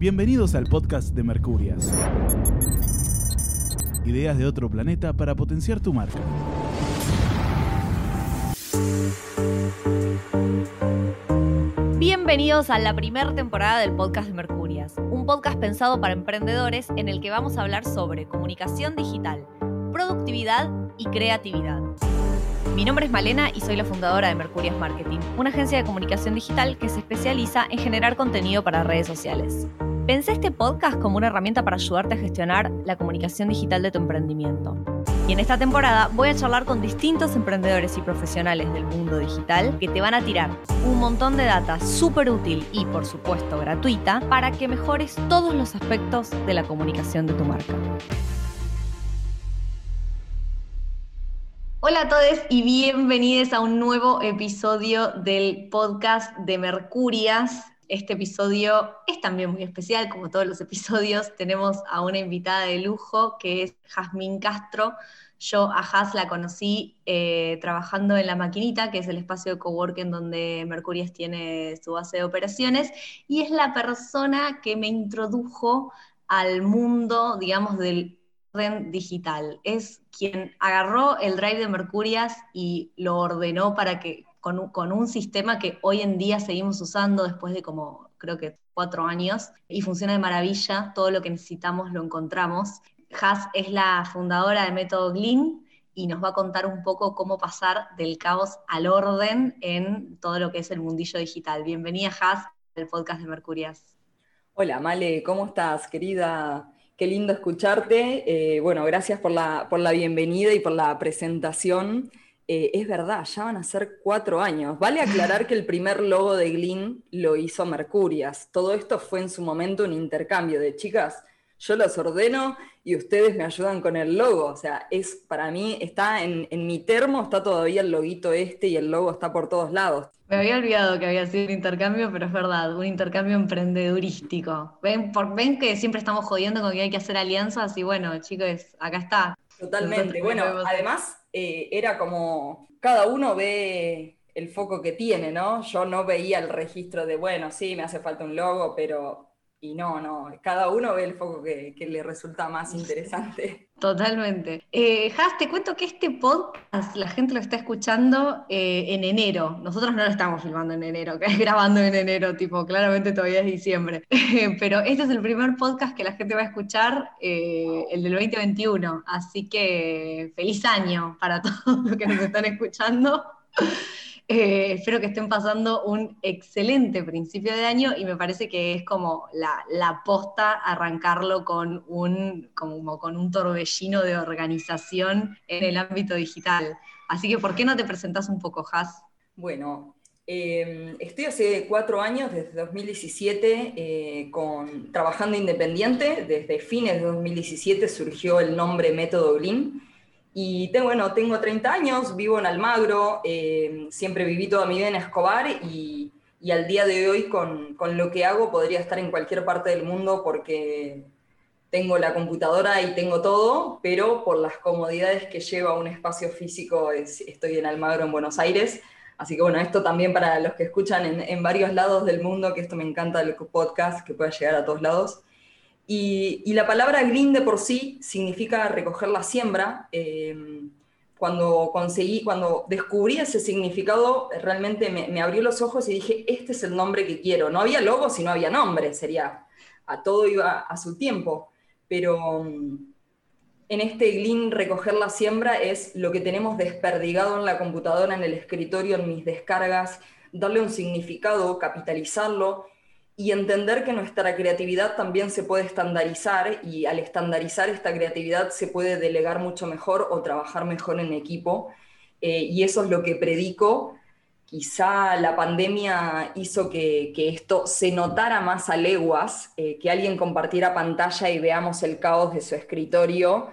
Bienvenidos al podcast de Mercurias. Ideas de otro planeta para potenciar tu marca. Bienvenidos a la primera temporada del podcast de Mercurias, un podcast pensado para emprendedores en el que vamos a hablar sobre comunicación digital, productividad y creatividad. Mi nombre es Malena y soy la fundadora de Mercurias Marketing, una agencia de comunicación digital que se especializa en generar contenido para redes sociales. Pensé este podcast como una herramienta para ayudarte a gestionar la comunicación digital de tu emprendimiento. Y en esta temporada voy a charlar con distintos emprendedores y profesionales del mundo digital que te van a tirar un montón de data súper útil y por supuesto gratuita para que mejores todos los aspectos de la comunicación de tu marca. Hola a todos y bienvenidos a un nuevo episodio del podcast de Mercurias. Este episodio es también muy especial, como todos los episodios. Tenemos a una invitada de lujo que es Jazmín Castro. Yo a Jaz la conocí eh, trabajando en La Maquinita, que es el espacio de coworking donde Mercurias tiene su base de operaciones, y es la persona que me introdujo al mundo, digamos, del orden digital. Es quien agarró el drive de Mercurias y lo ordenó para que con, un sistema que hoy en día seguimos usando después de como creo que cuatro años y funciona de maravilla, todo lo que necesitamos lo encontramos. Has es la fundadora de Método Glean y nos va a contar un poco cómo pasar del caos al orden en todo lo que es el mundillo digital. Bienvenida Has al podcast de Mercurias. Hola Male, ¿cómo estás querida? Qué lindo escucharte. Eh, bueno, gracias por la, por la bienvenida y por la presentación. Eh, es verdad, ya van a ser cuatro años. Vale aclarar que el primer logo de Glean lo hizo Mercurias. Todo esto fue en su momento un intercambio de chicas. Yo los ordeno y ustedes me ayudan con el logo. O sea, es para mí, está en, mi termo, está todavía el loguito este y el logo está por todos lados. Me había olvidado que había sido un intercambio, pero es verdad, un intercambio emprendedurístico. Ven, por, ven que siempre estamos jodiendo con que hay que hacer alianzas y bueno, chicos, acá está. Totalmente. Bueno, además eh, era como, cada uno ve el foco que tiene, ¿no? Yo no veía el registro de, bueno, sí, me hace falta un logo, pero... Y no, no, cada uno ve el foco que, le resulta más interesante. Totalmente. Eh, Has, te cuento que este podcast la gente lo está escuchando eh, en enero. Nosotros no lo estamos filmando en enero, que es grabando en enero, tipo, claramente todavía es diciembre. Pero este es el primer podcast que la gente va a escuchar, eh, el del 2021. Así que feliz año para todos los que nos están escuchando. Eh, espero que estén pasando un excelente principio de año y me parece que es como la, la posta arrancarlo con un, como con un torbellino de organización en el ámbito digital. Así que, ¿por qué no te presentas un poco, Has? Bueno, em, estoy hace cuatro años, desde 2017, eh, con, trabajando independiente. Desde fines de 2017 surgió el nombre Método Glean y tengo, bueno, tengo 30 años, vivo en Almagro, eh, siempre viví toda mi vida en Escobar y, y al día de hoy con, con, lo que hago podría estar en cualquier parte del mundo porque tengo la computadora y tengo todo, pero por las comodidades que lleva un espacio físico estoy en Almagro, en Buenos Aires. Así que bueno, esto también para los que escuchan en, en varios lados del mundo, que esto me encanta el podcast, que pueda llegar a todos lados. Y, la palabra green de por sí significa recoger la siembra. Eh, cuando conseguí, cuando descubrí ese significado, realmente me, abrió los ojos y dije, este es el nombre que quiero. No había logo si no había nombre, sería, a todo iba a su tiempo. Pero mm, en este Glean recoger la siembra es lo que tenemos desperdigado en la computadora, en el escritorio, en mis descargas, darle un significado, capitalizarlo y entender que nuestra creatividad también se puede estandarizar y al estandarizar esta creatividad se puede delegar mucho mejor o trabajar mejor en equipo. Eh, y eso es lo que predico. Quizá la pandemia hizo que, esto se notara más a leguas, eh, que alguien compartiera pantalla y veamos el caos de su escritorio,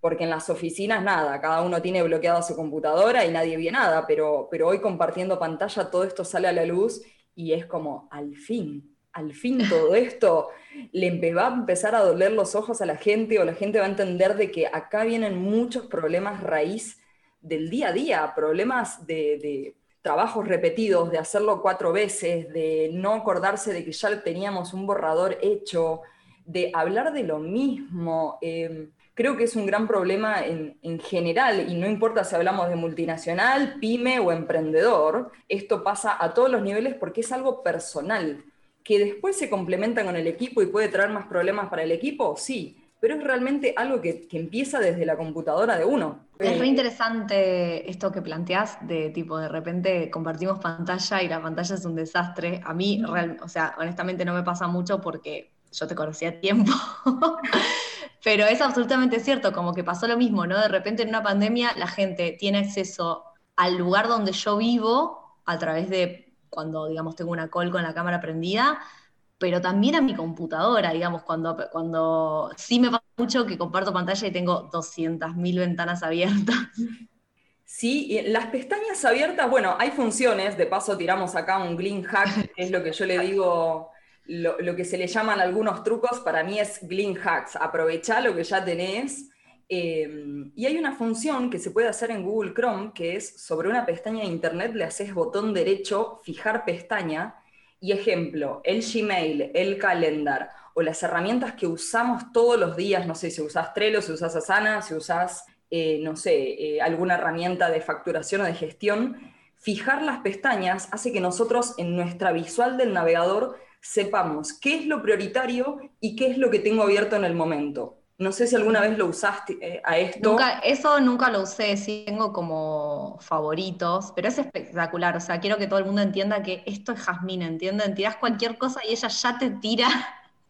porque en las oficinas nada, cada uno tiene bloqueada su computadora y nadie ve nada, pero, pero hoy compartiendo pantalla todo esto sale a la luz y es como, al fin, al fin todo esto le va a empezar a doler los ojos a la gente o la gente va a entender de que acá vienen muchos problemas raíz del día a día, problemas de, trabajos repetidos, de hacerlo cuatro veces, de no acordarse de que ya teníamos un borrador hecho, de hablar de lo mismo. Em, creo que es un gran problema en, general, y no importa si hablamos de multinacional, pyme o emprendedor, esto pasa a todos los niveles porque es algo personal, que después se complementa con el equipo y puede traer más problemas para el equipo, sí, pero es realmente algo que, empieza desde la computadora de uno. Es re interesante esto que planteás de tipo, de repente compartimos pantalla y la pantalla es un desastre. A mí, o sea, honestamente no me pasa mucho porque yo te conocí a tiempo. Pero es absolutamente cierto, como que pasó lo mismo, ¿no? De repente en una pandemia la gente tiene acceso al lugar donde yo vivo a través de cuando, digamos, tengo una call con la cámara prendida, pero también a mi computadora, digamos, cuando, cuando sí me pasa mucho que comparto pantalla y tengo 200.000 ventanas abiertas. Sí, las pestañas abiertas, bueno, hay funciones, de paso tiramos acá un Glean Hack, que es lo que yo le digo, lo, que se le llaman algunos trucos, para mí es Glean Hacks, aprovecha lo que ya tenés. Em, y hay una función que se puede hacer en Google Chrome, que es sobre una pestaña de Internet, le haces botón derecho, fijar pestaña, y ejemplo, el Gmail, el calendar o las herramientas que usamos todos los días, no sé si usas Trello, si usas Asana, si usas, eh, no sé, eh, alguna herramienta de facturación o de gestión, fijar las pestañas hace que nosotros en nuestra visual del navegador sepamos qué es lo prioritario y qué es lo que tengo abierto en el momento. No sé si alguna vez lo usaste eh, a esto. eso nunca lo usé, sí tengo como favoritos, pero es espectacular. O sea, quiero que todo el mundo entienda que esto es Jasmine, ¿entienden? Tiras cualquier cosa y ella ya te tira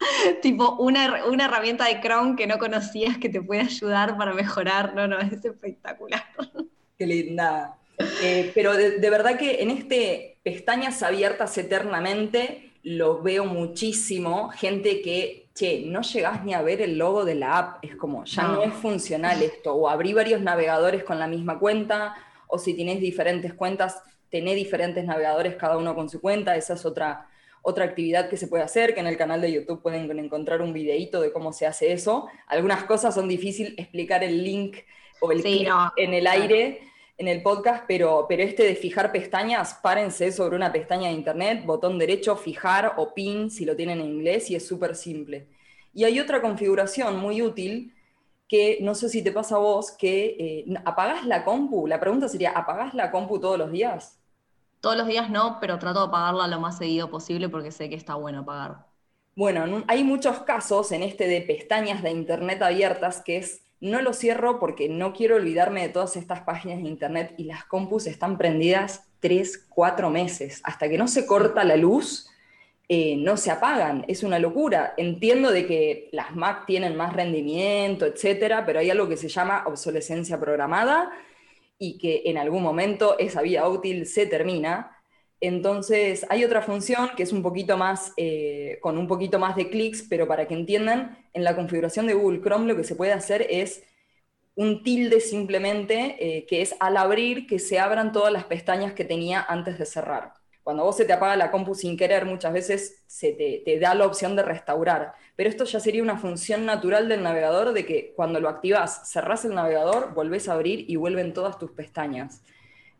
tipo una, una herramienta de Chrome que no conocías que te puede ayudar para mejorar. No, no, es espectacular. Qué linda. Eh, pero de, de verdad que en este pestañas abiertas eternamente lo veo muchísimo. Gente que che, no llegás ni a ver el logo de la app, es como, ya no, es funcional esto, o abrí varios navegadores con la misma cuenta, o si tienes diferentes cuentas, tenés diferentes navegadores cada uno con su cuenta, esa es otra, otra actividad que se puede hacer, que en el canal de YouTube pueden encontrar un videito de cómo se hace eso. Algunas cosas son difíciles explicar el link o el clic en el aire en el podcast, pero, pero este de fijar pestañas, párense sobre una pestaña de internet, botón derecho, fijar o pin si lo tienen en inglés y es súper simple. Y hay otra configuración muy útil que no sé si te pasa a vos, que eh, apagás la compu. La pregunta sería, ¿apagás la compu todos los días? Todos los días no, pero trato de apagarla lo más seguido posible porque sé que está bueno apagar. Bueno, hay muchos casos en este de pestañas de internet abiertas que es no lo cierro porque no quiero olvidarme de todas estas páginas de internet y las compus están prendidas tres, cuatro meses. Hasta que no se corta la luz, eh, no se apagan. Es una locura. Entiendo de que las Mac tienen más rendimiento, etcétera, pero hay algo que se llama obsolescencia programada y que en algún momento esa vida útil se termina entonces, hay otra función que es un poquito más, eh, con un poquito más de clics, pero para que entiendan, en la configuración de Google Chrome lo que se puede hacer es un tilde simplemente, eh, que es al abrir que se abran todas las pestañas que tenía antes de cerrar. Cuando vos se te apaga la compu sin querer, muchas veces se te, da la opción de restaurar. Pero esto ya sería una función natural del navegador de que cuando lo activas, cerrás el navegador, volvés a abrir y vuelven todas tus pestañas.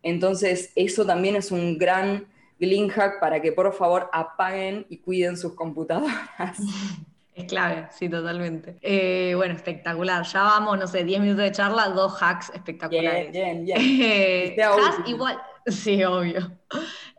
Entonces, eso también es un gran link hack para que por favor apaguen y cuiden sus computadoras. Es clave, sí, totalmente. Eh, bueno, espectacular. Ya vamos, no sé, 10 minutos de charla, dos hacks espectaculares. Bien, bien, bien. Eh, igual, sí, obvio.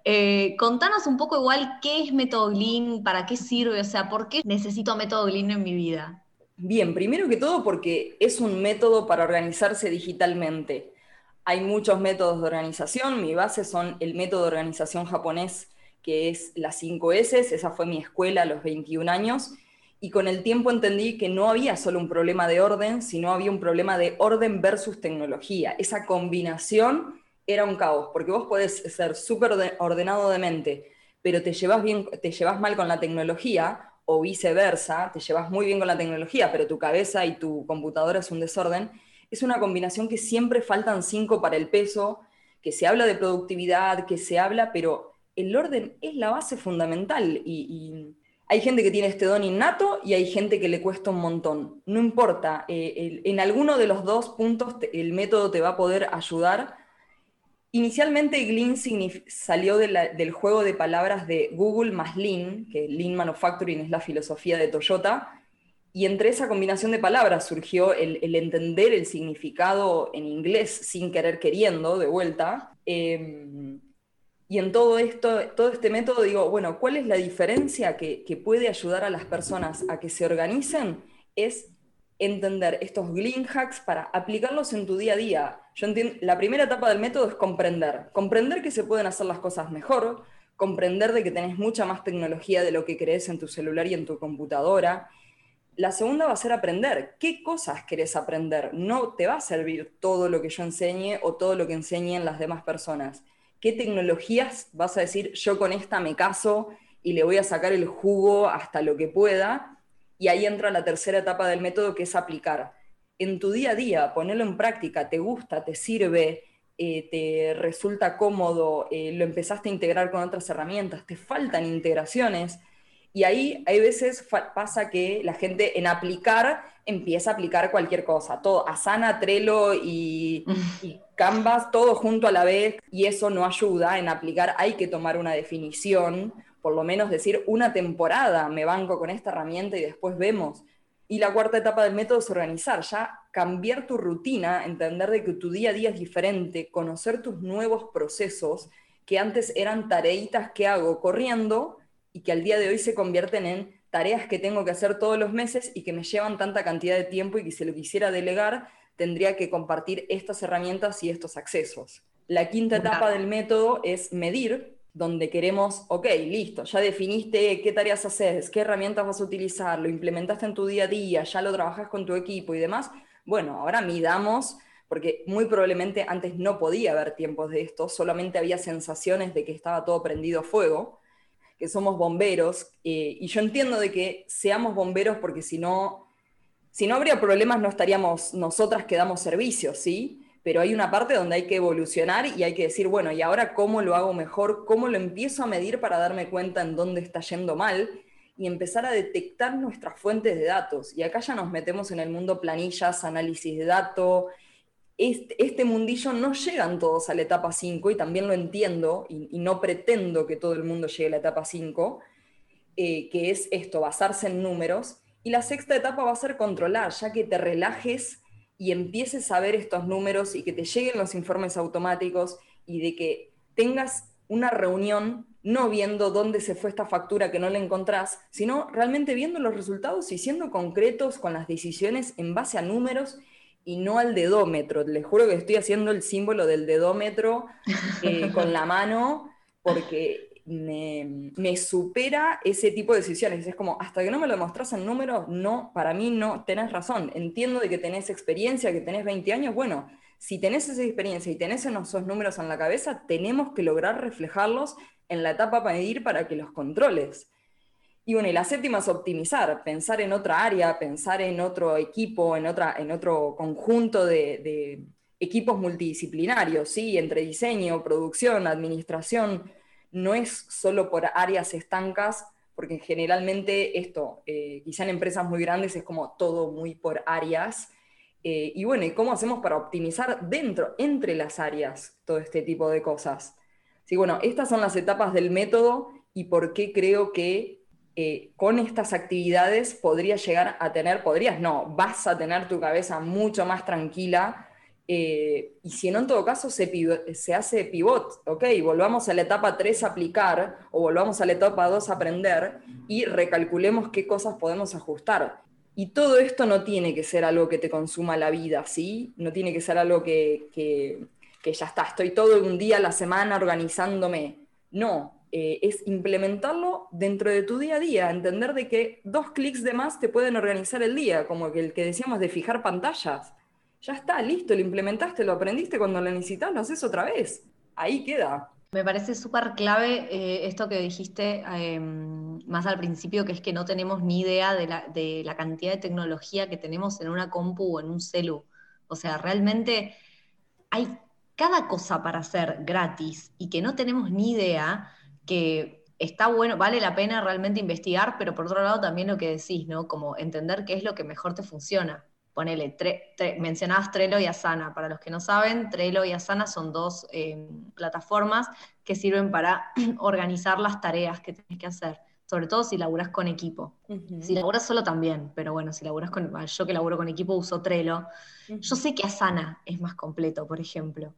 Eh, contanos un poco igual qué es Método Glean, para qué sirve, o sea, ¿por qué necesito Método Glean en mi vida? Bien, primero que todo porque es un método para organizarse digitalmente. Hay muchos métodos de organización, mi base son el método de organización japonés, que es las 5 S, esa fue mi escuela a los 21 años, y con el tiempo entendí que no había solo un problema de orden, sino había un problema de orden versus tecnología. Esa combinación era un caos, porque vos podés ser súper ordenado de mente, pero te llevas, bien, te llevas mal con la tecnología, o viceversa, te llevas muy bien con la tecnología, pero tu cabeza y tu computadora es un desorden, es una combinación que siempre faltan cinco para el peso, que se habla de productividad, que se habla, pero el orden es la base fundamental y, hay gente que tiene este don innato y hay gente que le cuesta un montón. No importa, eh, en alguno de los dos puntos el método te va a poder ayudar Inicialmente Glean salió del juego de palabras de Google más Lean, que Lean Manufacturing es la filosofía de Toyota, y entre esa combinación de palabras surgió el, entender el significado en inglés sin querer queriendo, de vuelta. Em, y en todo esto, todo este método digo, bueno, ¿cuál es la diferencia que, que puede ayudar a las personas a que se organicen? Es entender estos Glean hacks para aplicarlos en tu día a día. Yo entiendo, la primera etapa del método es comprender. Comprender que se pueden hacer las cosas mejor, comprender de que tenés mucha más tecnología de lo que crees en tu celular y en tu computadora. La segunda va a ser aprender. ¿Qué cosas querés aprender? No te va a servir todo lo que yo enseñe o todo lo que enseñen las demás personas. ¿Qué tecnologías vas a decir, yo con esta me caso y le voy a sacar el jugo hasta lo que pueda? Y ahí entra la tercera etapa del método, que es aplicar. En tu día a día, ponerlo en práctica, te gusta, te sirve, eh, te resulta cómodo, eh, lo empezaste a integrar con otras herramientas, te faltan integraciones. Y ahí hay veces pasa que la gente en aplicar empieza a aplicar cualquier cosa, todo, Asana, Trello y, y, Canvas, todo junto a la vez, y eso no ayuda en aplicar, hay que tomar una definición, por lo menos decir una temporada me banco con esta herramienta y después vemos. Y la cuarta etapa del método es organizar, ya cambiar tu rutina, entender de que tu día a día es diferente, conocer tus nuevos procesos que antes eran tareitas que hago corriendo y que al día de hoy se convierten en tareas que tengo que hacer todos los meses y que me llevan tanta cantidad de tiempo y que si lo quisiera delegar tendría que compartir estas herramientas y estos accesos. La quinta etapa del método es medir, donde queremos, ok, listo, ya definiste qué tareas haces, qué herramientas vas a utilizar, lo implementaste en tu día a día, ya lo trabajas con tu equipo y demás, bueno, ahora midamos, porque muy probablemente antes no podía haber tiempos de esto, solamente había sensaciones de que estaba todo prendido a fuego, que somos bomberos, eh, y yo entiendo de que seamos bomberos porque si no, si no habría problemas no estaríamos nosotras que damos servicios, ¿sí? pero hay una parte donde hay que evolucionar y hay que decir, bueno, ¿y ahora cómo lo hago mejor? ¿Cómo lo empiezo a medir para darme cuenta en dónde está yendo mal? Y empezar a detectar nuestras fuentes de datos. Y acá ya nos metemos en el mundo planillas, análisis de datos. Este, este mundillo no llegan todos a la etapa 5 y también lo entiendo y, no pretendo que todo el mundo llegue a la etapa 5, eh, que es esto, basarse en números. Y la sexta etapa va a ser controlar, ya que te relajes y empieces a ver estos números y que te lleguen los informes automáticos y de que tengas una reunión no viendo dónde se fue esta factura que no la encontrás, sino realmente viendo los resultados y siendo concretos con las decisiones en base a números y no al dedómetro. Les juro que estoy haciendo el símbolo del dedómetro eh, con la mano porque me, supera ese tipo de decisiones. Es como, hasta que no me lo demostrás en números, no, para mí no tenés razón. Entiendo de que tenés experiencia, que tenés 20 años, bueno, si tenés esa experiencia y tenés esos números en la cabeza, tenemos que lograr reflejarlos en la etapa para medir para que los controles. Y bueno, y la séptima es optimizar, pensar en otra área, pensar en otro equipo, en, otra, en otro conjunto de, equipos multidisciplinarios, ¿sí? entre diseño, producción, administración, no es solo por áreas estancas, porque generalmente esto, eh, quizá en empresas muy grandes es como todo muy por áreas. Eh, y bueno, ¿y cómo hacemos para optimizar dentro, entre las áreas, todo este tipo de cosas? Sí, bueno, estas son las etapas del método y por qué creo que eh, con estas actividades podrías llegar a tener, podrías no, vas a tener tu cabeza mucho más tranquila eh, y si no, en todo caso, se, se hace pivot, ok, volvamos a la etapa 3 aplicar o volvamos a la etapa 2 aprender y recalculemos qué cosas podemos ajustar. Y todo esto no tiene que ser algo que te consuma la vida, ¿sí? No tiene que ser algo que, que, ya está, estoy todo un día a la semana organizándome. No, eh, es implementarlo dentro de tu día a día, entender de que dos clics de más te pueden organizar el día, como el que decíamos de fijar pantallas ya está, listo, lo implementaste, lo aprendiste, cuando lo necesitas lo haces otra vez. Ahí queda. Me parece súper clave eh, esto que dijiste em, más al principio, que es que no tenemos ni idea de la, de la, cantidad de tecnología que tenemos en una compu o en un celu. O sea, realmente hay cada cosa para hacer gratis y que no tenemos ni idea que está bueno, vale la pena realmente investigar, pero por otro lado también lo que decís, ¿no? Como entender qué es lo que mejor te funciona ponele, mencionabas Trello y Asana. Para los que no saben, Trello y Asana son dos eh, plataformas que sirven para organizar las tareas que tienes que hacer, sobre todo si laburas con equipo. Si laburas solo también, pero bueno, si laburas con, yo que laburo con equipo uso Trello. Yo sé que Asana es más completo, por ejemplo,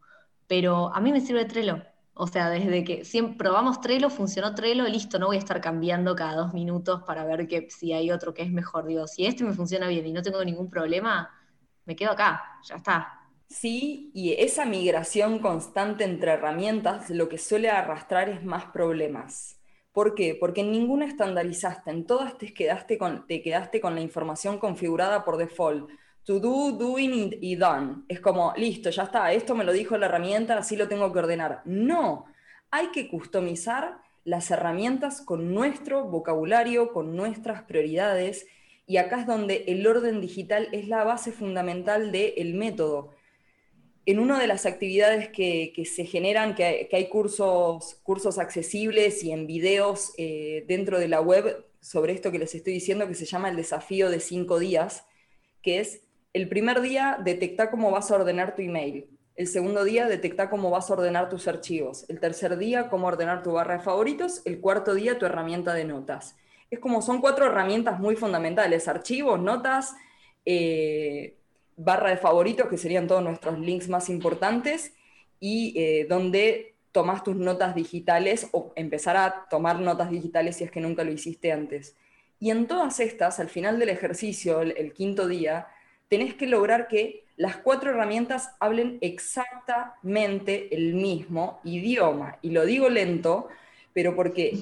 pero a mí me sirve Trello. O sea, desde que siempre probamos Trello, funcionó Trello, listo, no voy a estar cambiando cada dos minutos para ver que, si hay otro que es mejor. Si este me funciona bien y no tengo ningún problema, me quedo acá, ya está. Sí, y esa migración constante entre herramientas lo que suele arrastrar es más problemas. ¿Por qué? Porque en ninguna estandarizaste, en todas te quedaste con, te quedaste con la información configurada por default to do, doing y done. Es como, listo, ya está, esto me lo dijo la herramienta, así lo tengo que ordenar. No, hay que customizar las herramientas con nuestro vocabulario, con nuestras prioridades, y acá es donde el orden digital es la base fundamental del método. En una de las actividades que, se generan, que hay, cursos, cursos accesibles y en videos eh, dentro de la web sobre esto que les estoy diciendo, que se llama el desafío de cinco días, que es el primer día, detecta cómo vas a ordenar tu email. El segundo día, detecta cómo vas a ordenar tus archivos. El tercer día, cómo ordenar tu barra de favoritos. El cuarto día, tu herramienta de notas. Es como son cuatro herramientas muy fundamentales. Archivos, notas, eh, barra de favoritos, que serían todos nuestros links más importantes, y eh, donde tomas tus notas digitales o empezar a tomar notas digitales si es que nunca lo hiciste antes. Y en todas estas, al final del ejercicio, el quinto día, tenés que lograr que las cuatro herramientas hablen exactamente el mismo idioma. Y lo digo lento, pero porque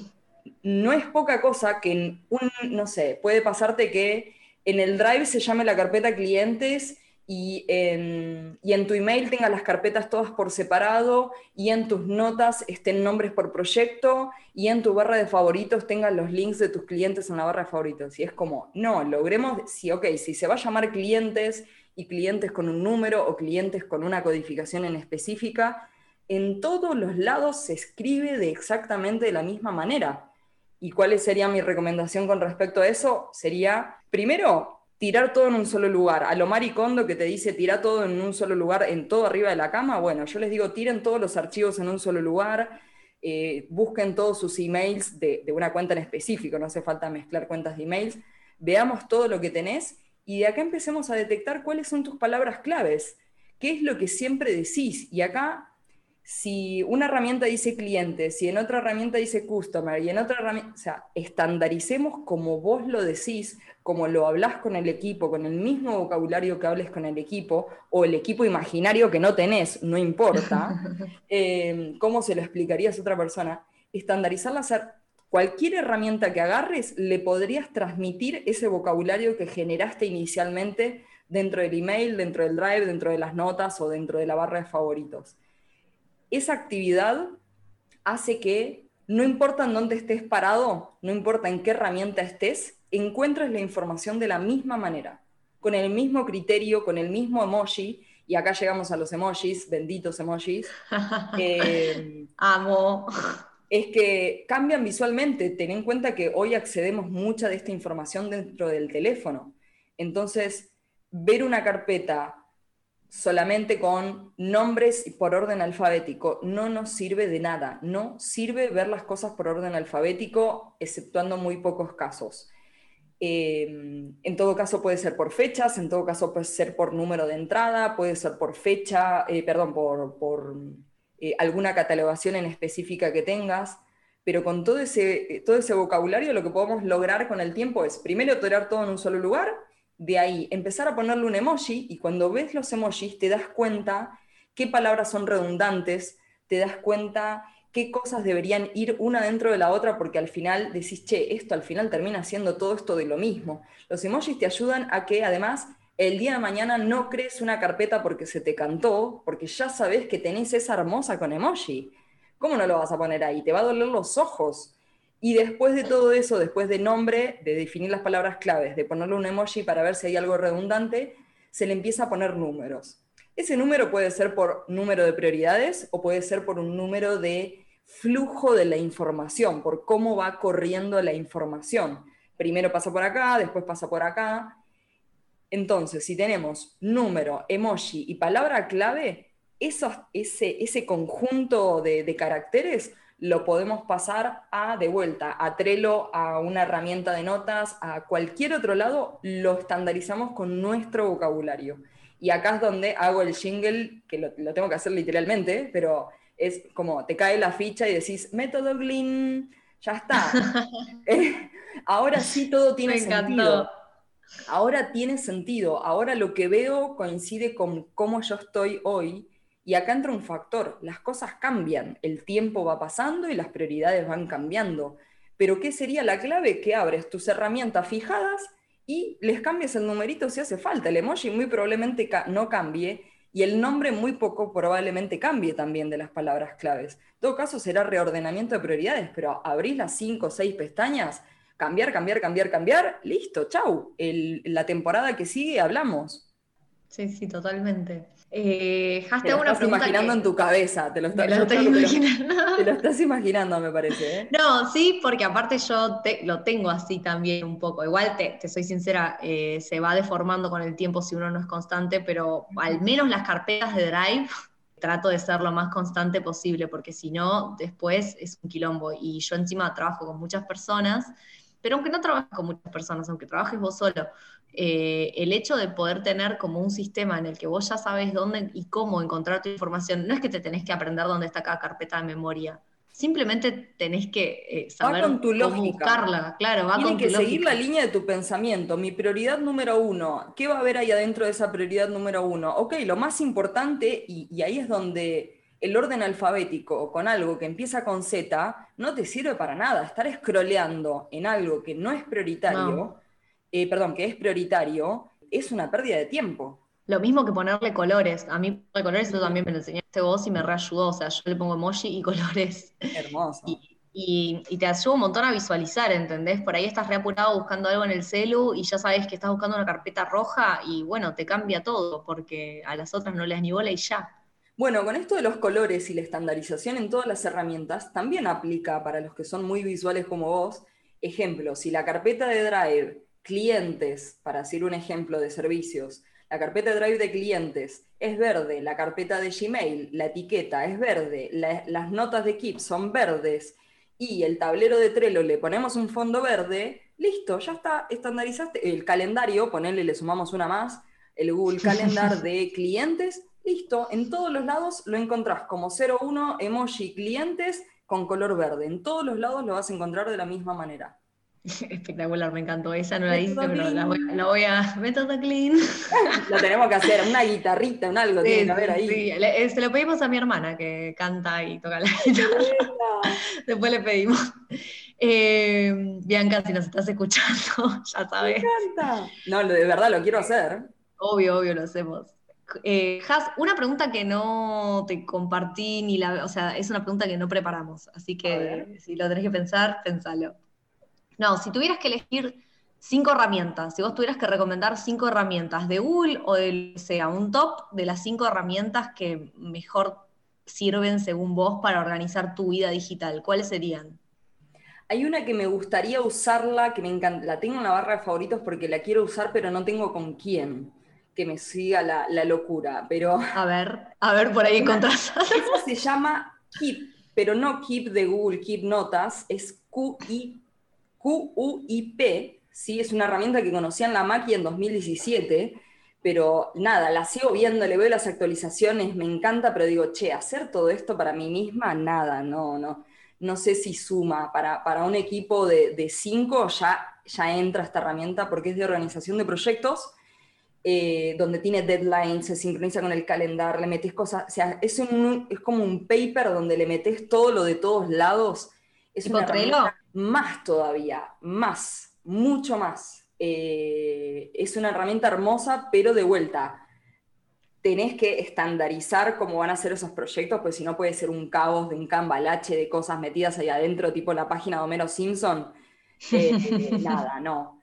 no es poca cosa que en un, no sé, puede pasarte que en el Drive se llame la carpeta clientes y en, y en tu email tengas las carpetas todas por separado y en tus notas estén nombres por proyecto y en tu barra de favoritos tengas los links de tus clientes en la barra de favoritos. Y es como, no, logremos, si, ok, si se va a llamar clientes y clientes con un número o clientes con una codificación en específica, en todos los lados se escribe de exactamente de la misma manera. ¿Y cuál sería mi recomendación con respecto a eso? Sería, primero, tirar todo en un solo lugar. A lo maricondo que te dice tirar todo en un solo lugar, en todo arriba de la cama, bueno, yo les digo, tiren todos los archivos en un solo lugar, eh, busquen todos sus emails de, de, una cuenta en específico, no hace falta mezclar cuentas de emails, veamos todo lo que tenés y de acá empecemos a detectar cuáles son tus palabras claves, qué es lo que siempre decís. Y acá si una herramienta dice cliente, si en otra herramienta dice customer y en otra herramienta, o sea, estandaricemos como vos lo decís, como lo hablas con el equipo, con el mismo vocabulario que hables con el equipo, o el equipo imaginario que no tenés, no importa, eh, cómo se lo explicarías a otra persona, estandarizarla, hacer cualquier herramienta que agarres, le podrías transmitir ese vocabulario que generaste inicialmente dentro del email, dentro del drive, dentro de las notas o dentro de la barra de favoritos esa actividad hace que no importa en dónde estés parado, no importa en qué herramienta estés, encuentres la información de la misma manera, con el mismo criterio, con el mismo emoji, y acá llegamos a los emojis, benditos emojis. Eh, Amo. Es que cambian visualmente. Ten en cuenta que hoy accedemos mucha de esta información dentro del teléfono. Entonces, ver una carpeta solamente con nombres por orden alfabético. No nos sirve de nada. No sirve ver las cosas por orden alfabético, exceptuando muy pocos casos. Eh, en todo caso puede ser por fechas, en todo caso puede ser por número de entrada, puede ser por fecha, eh, perdón, por, eh, alguna catalogación en específica que tengas, pero con todo ese, todo ese vocabulario lo que podemos lograr con el tiempo es primero tolerar todo en un solo lugar de ahí empezar a ponerle un emoji y cuando ves los emojis te das cuenta qué palabras son redundantes, te das cuenta qué cosas deberían ir una dentro de la otra porque al final decís, che, esto al final termina siendo todo esto de lo mismo. Los emojis te ayudan a que además el día de mañana no crees una carpeta porque se te cantó, porque ya sabes que tenés esa hermosa con emoji. ¿Cómo no lo vas a poner ahí? Te va a doler los ojos. Y después de todo eso, después de nombre, de definir las palabras claves, de ponerle un emoji para ver si hay algo redundante, se le empieza a poner números. Ese número puede ser por número de prioridades o puede ser por un número de flujo de la información, por cómo va corriendo la información. Primero pasa por acá, después pasa por acá. Entonces, si tenemos número, emoji y palabra clave, ese, ese conjunto de caracteres lo podemos pasar a de vuelta, a Trello, a una herramienta de notas, a cualquier otro lado, lo estandarizamos con nuestro vocabulario. Y acá es donde hago el jingle, que lo, tengo que hacer literalmente, pero es como te cae la ficha y decís, método Glyn, ya está. Eh, ahora sí todo tiene sentido. Ahora tiene sentido. Ahora lo que veo coincide con cómo yo estoy hoy y acá entra un factor, las cosas cambian, el tiempo va pasando y las prioridades van cambiando. Pero ¿qué sería la clave? Que abres tus herramientas fijadas y les cambies el numerito si hace falta. El emoji muy probablemente no cambie y el nombre muy poco probablemente cambie también de las palabras claves. En todo caso será reordenamiento de prioridades, pero abrís las cinco o seis pestañas, cambiar, cambiar, cambiar, cambiar, listo, chau. la temporada que sigue hablamos. Sí, sí, totalmente. Eh, te lo estás imaginando en tu cabeza, te lo, estás imaginando. Te lo, estás imaginando, me parece. ¿eh? No, sí, porque aparte yo lo tengo así también un poco. Igual te, soy sincera, eh, se va deformando con el tiempo si uno no es constante, pero al menos las carpetas de Drive trato de ser lo más constante posible, porque si no, después es un quilombo. Y yo encima trabajo con muchas personas, pero aunque no trabajes con muchas personas, aunque trabajes vos solo, eh, el hecho de poder tener como un sistema en el que vos ya sabes dónde y cómo encontrar tu información, no es que te tenés que aprender dónde está cada carpeta de memoria. Simplemente tenés que eh, saber cómo buscarla, claro, va Tiene que seguir la línea de tu pensamiento. Mi prioridad número uno, ¿qué va a haber ahí adentro de esa prioridad número uno? Ok, lo más importante, y, ahí es donde el orden alfabético con algo que empieza con Z no te sirve para nada. Estar scrolleando en algo que no es prioritario. Eh, perdón, que es prioritario, es una pérdida de tiempo. Lo mismo que ponerle colores. A mí ponerle colores eso también me lo enseñaste vos y me reayudó. O sea, yo le pongo emoji y colores. Hermoso. Y, te ayuda un montón a visualizar, ¿entendés? Por ahí estás reapurado buscando algo en el celu y ya sabes que estás buscando una carpeta roja y bueno, te cambia todo porque a las otras no le das ni bola y ya. Bueno, con esto de los colores y la estandarización en todas las herramientas, también aplica para los que son muy visuales como vos. Ejemplo, si la carpeta de Drive clientes, para decir un ejemplo de servicios, la carpeta de Drive de clientes es verde, la carpeta de Gmail, la etiqueta es verde, las notas de Keep son verdes y el tablero de Trello le ponemos un fondo verde, listo, ya está, estandarizaste. El calendario, ponerle, le sumamos una más, el Google Calendar de clientes, listo, en todos los lados lo encontrás como 01 emoji clientes con color verde. En todos los lados lo vas a encontrar de la misma manera. Espectacular, me encantó. Esa no la hice, pero la voy, a. Método clean. Lo tenemos que hacer, una guitarrita, un algo, tiene que haber ahí. Sí. Eh, se lo pedimos a mi hermana que canta y toca la guitarra. Después le pedimos. Eh, Bianca, si nos estás escuchando, ya sabes. Me encanta. No, de verdad lo quiero hacer. Obvio, obvio, lo hacemos. Eh, Has, una pregunta que no te compartí ni la. O sea, es una pregunta que no preparamos. Así que si lo tenés que pensar, pensalo. No, si tuvieras que elegir cinco herramientas, si vos tuvieras que recomendar cinco herramientas de Google o de sea, un top de las cinco herramientas que mejor sirven según vos para organizar tu vida digital, ¿cuáles serían? Hay una que me gustaría usarla, que me encanta, la tengo en la barra de favoritos porque la quiero usar, pero no tengo con quién que me siga la, locura. Pero. A ver, a ver, por ahí encontrás. Esa se llama Keep, pero no Keep de Google, Keep Notas, es Q-I QUIP, ¿sí? es una herramienta que conocí en la Maki en 2017, pero nada, la sigo viendo, le veo las actualizaciones, me encanta, pero digo, che, hacer todo esto para mí misma, nada, no, no. No sé si suma. Para, para un equipo de, cinco ya, ya entra esta herramienta porque es de organización de proyectos, eh, donde tiene deadlines, se sincroniza con el calendario, le metes cosas, o sea, es, es como un paper donde le metes todo lo de todos lados. Es una más todavía, más, mucho más. Eh, es una herramienta hermosa, pero de vuelta, tenés que estandarizar cómo van a ser esos proyectos, pues si no puede ser un caos de un cambalache de cosas metidas ahí adentro, tipo la página de Homero Simpson. Eh, nada, no.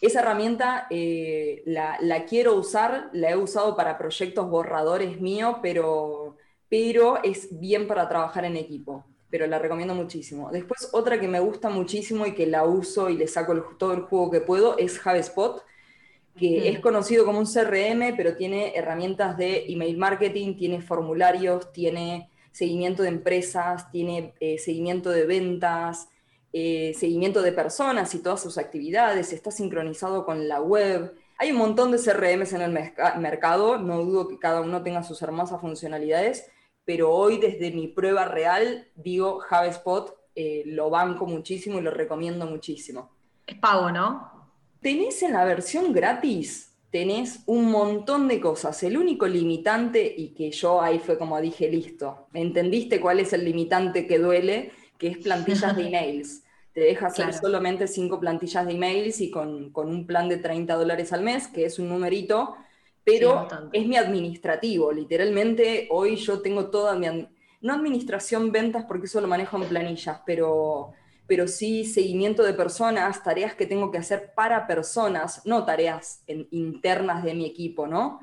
Esa herramienta eh, la, la, quiero usar, la he usado para proyectos borradores míos, pero, pero es bien para trabajar en equipo pero la recomiendo muchísimo. Después otra que me gusta muchísimo y que la uso y le saco todo el juego que puedo es HubSpot, que es conocido como un CRM, pero tiene herramientas de email marketing, tiene formularios, tiene seguimiento de empresas, tiene eh, seguimiento de ventas, eh, seguimiento de personas y todas sus actividades, está sincronizado con la web. Hay un montón de CRMs en el mercado, no dudo que cada uno tenga sus hermosas funcionalidades, pero hoy desde mi prueba real digo HubSpot, eh, lo banco muchísimo y lo recomiendo muchísimo. Es pago, ¿no? tenés en la versión gratis, tenés un montón de cosas. El único limitante, y que yo ahí fue como dije, listo, entendiste cuál es el limitante que duele, que es plantillas de emails. Te deja hacer solamente cinco plantillas de emails y con, un plan de 30 dólares al mes, que es un numerito, pero es mi administrativo. Literalmente hoy yo tengo toda mi... No administración ventas porque eso lo manejo en planillas, pero pero sí seguimiento de personas, tareas que tengo que hacer para personas, no tareas internas de mi equipo, ¿no?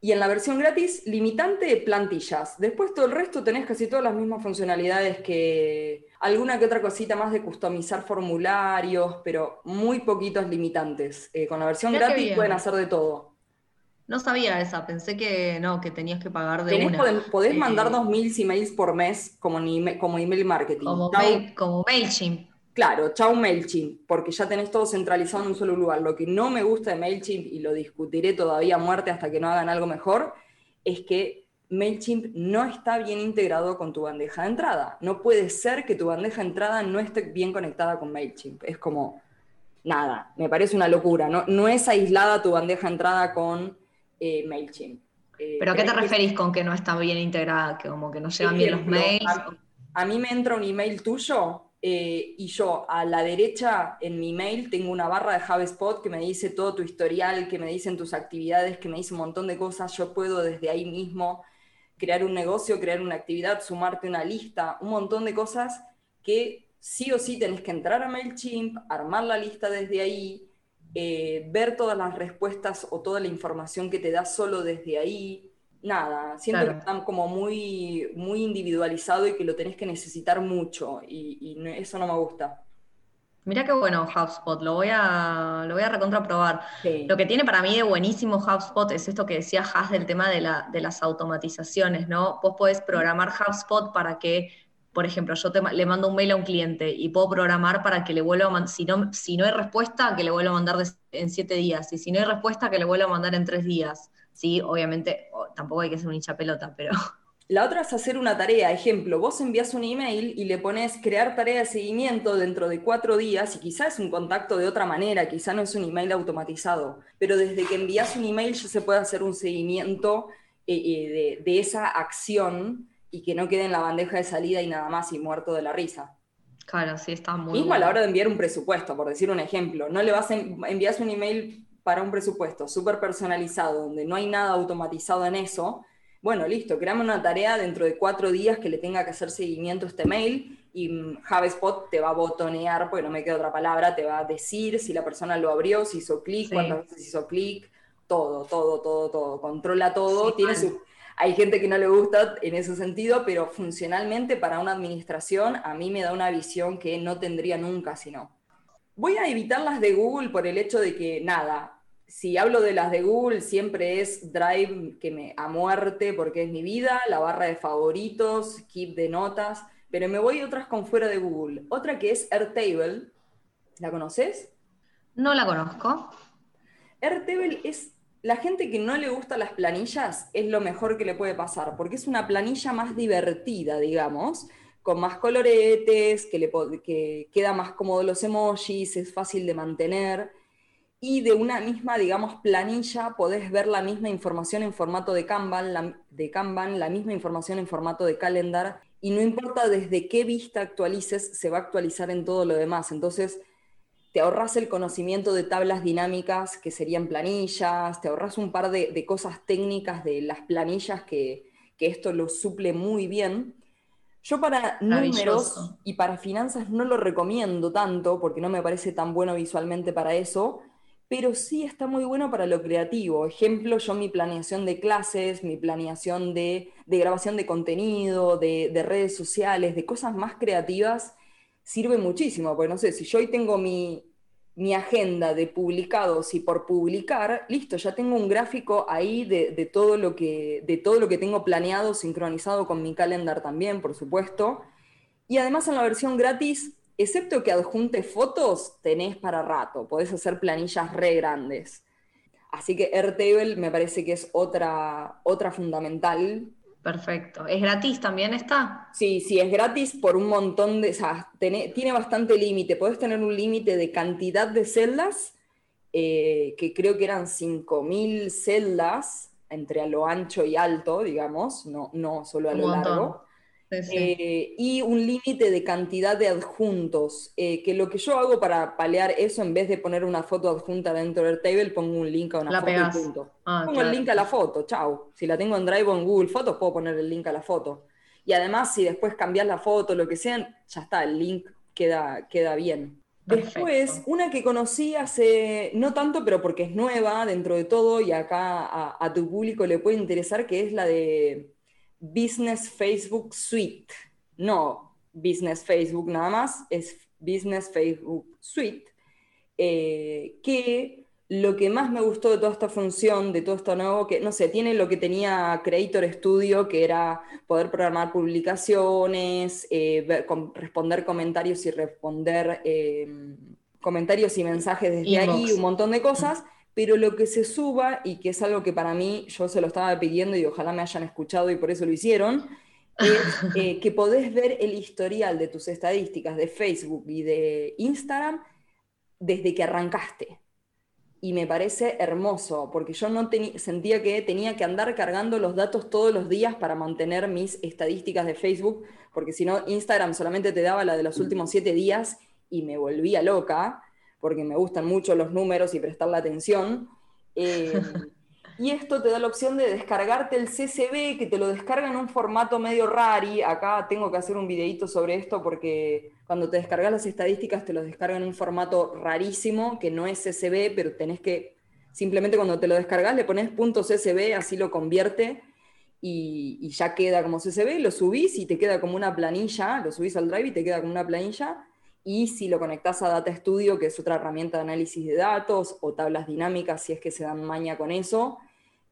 Y en la versión gratis, limitante plantillas. Después todo el resto tenés casi todas las mismas funcionalidades que alguna que otra cosita más de customizar formularios, pero muy poquitos limitantes. Eh, con la versión gratis pueden hacer de todo. No sabía esa, pensé que no, que tenías que pagar de una. Podés, eh, mandar 2.000 emails por mes como, como email marketing. Como, como MailChimp. Claro, chau MailChimp, porque ya tenés todo centralizado en un solo lugar. Lo que no me gusta de MailChimp, y lo discutiré todavía a muerte hasta que no hagan algo mejor, es que MailChimp no está bien integrado con tu bandeja de entrada. No puede ser que tu bandeja de entrada no esté bien conectada con MailChimp. Es como, nada, me parece una locura. No, no es aislada tu bandeja de entrada con eh, MailChimp. Eh, ¿Pero a qué te referís con que no está bien integrada? Que como que no bien los mails. A, mí me entra un email tuyo eh, y yo a la derecha en mi mail tengo una barra de HubSpot que me dice todo tu historial, que me dicen tus actividades, que me dice un montón de cosas. Yo puedo desde ahí mismo crear un negocio, crear una actividad, sumarte una lista, un montón de cosas que sí o sí tenés que entrar a MailChimp, armar la lista desde ahí, eh, ver todas las respuestas o toda la información que te da solo desde ahí. Nada, siento que están como muy, muy individualizado y que lo tenés que necesitar mucho y, eso no me gusta. Mira qué bueno HubSpot, lo voy a, lo voy a recontraprobar. Lo que tiene para mí de buenísimo HubSpot es esto que decía Has del tema de, la, de las automatizaciones, ¿no? Vos podés programar HubSpot para que por ejemplo, yo le mando un mail a un cliente y puedo programar para que le vuelva a mandar, si no, si no hay respuesta, que le vuelva a mandar en siete días, y si no hay respuesta, que le vuelva a mandar en tres días. Sí, obviamente, tampoco hay que ser un hincha pelota, pero... La otra es hacer una tarea. Ejemplo, vos envías un email y le pones crear tarea de seguimiento dentro de cuatro días y quizás es un contacto de otra manera, quizás no es un email automatizado, pero desde que envías un email ya se puede hacer un seguimiento eh, eh, de, de esa acción y que no quede en la bandeja de salida y nada más y muerto de la risa. Claro, sí, está muy Mismo a la hora de enviar un presupuesto, por decir un ejemplo. No le vas a enviar un email para un presupuesto súper personalizado, donde no hay nada automatizado en eso. Bueno, listo, creamos una tarea dentro de cuatro días que le tenga que hacer seguimiento a este mail y HubSpot te va a botonear, porque no me queda otra palabra, te va a decir si la persona lo abrió, si hizo clic, cuántas veces hizo clic, todo, todo, todo, todo. Controla todo, tiene su hay gente que no le gusta en ese sentido, pero funcionalmente para una administración a mí me da una visión que no tendría nunca si no. Voy a evitar las de Google por el hecho de que, nada, si hablo de las de Google, siempre es Drive que me a muerte porque es mi vida, la barra de favoritos, Keep de notas, pero me voy a otras con fuera de Google. Otra que es Airtable, ¿la conoces? No la conozco. Airtable es la gente que no le gusta las planillas es lo mejor que le puede pasar, porque es una planilla más divertida, digamos, con más coloretes, que, le, que queda más cómodo los emojis, es fácil de mantener. Y de una misma, digamos, planilla podés ver la misma información en formato de Kanban, de Kanban, la misma información en formato de calendar, y no importa desde qué vista actualices, se va a actualizar en todo lo demás. Entonces, te ahorras el conocimiento de tablas dinámicas que serían planillas, te ahorras un par de, cosas técnicas de las planillas que, esto lo suple muy bien. Yo para números y para finanzas no lo recomiendo tanto porque no me parece tan bueno visualmente para eso, pero sí está muy bueno para lo creativo. Ejemplo, yo mi planeación de clases, mi planeación de, grabación de contenido, de, de redes sociales, de cosas más creativas, sirve muchísimo, porque no sé, si yo hoy tengo mi, mi agenda de publicados y por publicar, listo, ya tengo un gráfico ahí de, todo, lo que, de todo lo que tengo planeado, sincronizado con mi calendar también, por supuesto. Y además en la versión gratis, excepto que adjunte fotos, tenés para rato, podés hacer planillas re grandes. Así que Airtable me parece que es otra, otra fundamental Perfecto. ¿Es gratis también está? Sí, sí, es gratis por un montón de... O sea, tiene, bastante límite. Puedes tener un límite de cantidad de celdas, eh, que creo que eran 5.000 celdas entre a lo ancho y alto, digamos, no, no solo a lo largo. Eh, y un límite de cantidad de adjuntos, eh, que lo que yo hago para palear eso, en vez de poner una foto adjunta dentro del table, pongo un link a una foto y punto. Ah, pongo el link a la foto, chao. Si la tengo en Drive o en Google Fotos, puedo poner el link a la foto. Y además, si después cambias la foto, lo que sea, ya está, el link queda, queda bien. Después, una que conocí hace, no tanto, pero porque es nueva dentro de todo y acá a tu público le puede interesar, que es la de Business Facebook Suite. No Business Facebook nada más, es Business Facebook Suite, eh, que lo que más me gustó de toda esta función, de todo esto nuevo, que no sé, tiene lo que tenía Creator Studio, que era poder programar publicaciones, eh, responder comentarios y responder eh, comentarios y mensajes desde ahí, un montón de cosas pero lo que se suba, y que es algo que para mí yo se lo estaba pidiendo y ojalá me hayan escuchado y por eso lo hicieron, es eh, que podés ver el historial de tus estadísticas de Facebook y de Instagram desde que arrancaste. Y me parece hermoso, porque yo no sentía que tenía que andar cargando los datos todos los días para mantener mis estadísticas de Facebook, porque si no, Instagram solamente te daba la de los últimos siete días y me volvía loca porque me gustan mucho los números y prestar la atención. Eh, y esto te da la opción de descargarte el CCB, que te lo descarga en un formato medio rari. Acá tengo que hacer un videito sobre esto porque cuando te descargas las estadísticas te lo descarga en un formato rarísimo, que no es CCB, pero tenés que, simplemente cuando te lo descargas le pones .csv, así lo convierte y, y ya queda como CCB, lo subís y te queda como una planilla, lo subís al drive y te queda como una planilla y si lo conectas a Data Studio, que es otra herramienta de análisis de datos, o tablas dinámicas, si es que se dan maña con eso,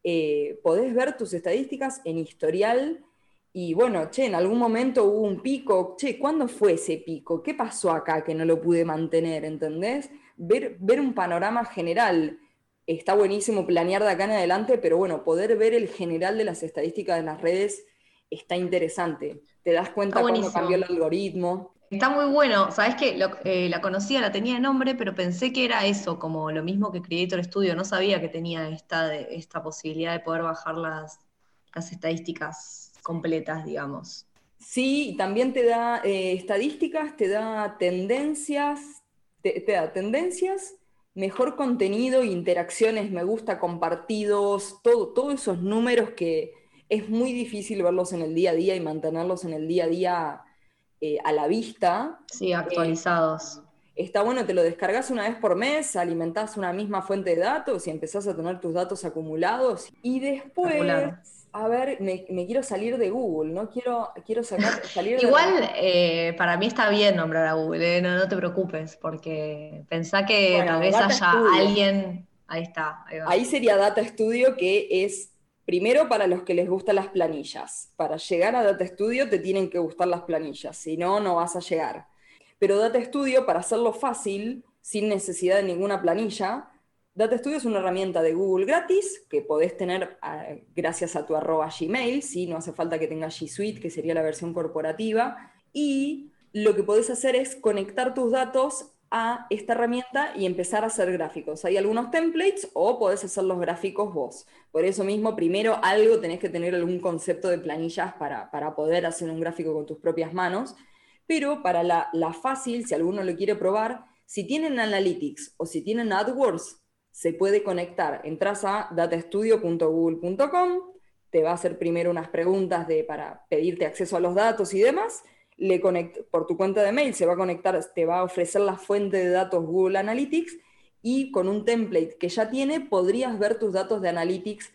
eh, podés ver tus estadísticas en historial. Y bueno, che, en algún momento hubo un pico, che, ¿cuándo fue ese pico? ¿Qué pasó acá que no lo pude mantener? ¿Entendés? Ver, ver un panorama general. Está buenísimo planear de acá en adelante, pero bueno, poder ver el general de las estadísticas de las redes está interesante. Te das cuenta cómo cambió el algoritmo. Está muy bueno, sabes que eh, la conocía, la tenía de nombre, pero pensé que era eso, como lo mismo que Creator Studio, no sabía que tenía esta, esta posibilidad de poder bajar las, las estadísticas completas, digamos. Sí, también te da eh, estadísticas, te da tendencias, te, da tendencias, mejor contenido, interacciones, me gusta, compartidos, todo, todos esos números que es muy difícil verlos en el día a día y mantenerlos en el día a día eh, a la vista. Sí, actualizados. Eh, está bueno, te lo descargas una vez por mes, alimentás una misma fuente de datos y empezás a tener tus datos acumulados. Y después, a ver, me, quiero salir de Google, ¿no? Quiero, quiero sacar, salir Igual, eh, para mí está bien nombrar a Google, no, no, te preocupes, porque pensá que tal vez haya alguien... Ahí está. ahí sería Data Studio, que es Primero, para los que les gustan las planillas. Para llegar a Data Studio te tienen que gustar las planillas, si no, no vas a llegar. Pero Data Studio, para hacerlo fácil, sin necesidad de ninguna planilla, Data Studio es una herramienta de Google gratis que podés tener ah, gracias a tu arroba Gmail, si no hace falta que tengas G Suite, que sería la versión corporativa. Y lo que podés hacer es conectar tus datos a esta herramienta y empezar a hacer gráficos. Hay algunos templates o podés hacer los gráficos vos. Por eso mismo, primero algo tenés que tener algún concepto de planillas para, poder hacer un gráfico con tus propias manos. Pero para la, fácil, si alguno lo quiere probar, si tienen Analytics o si tienen AdWords, se puede conectar. Entras a datastudio.google.com, te va a hacer primero unas preguntas de, para pedirte acceso a los datos y demás, le por tu cuenta de mail se va a conectar, te va a ofrecer la fuente de datos Google Analytics y con un template que ya tiene podrías ver tus datos de Analytics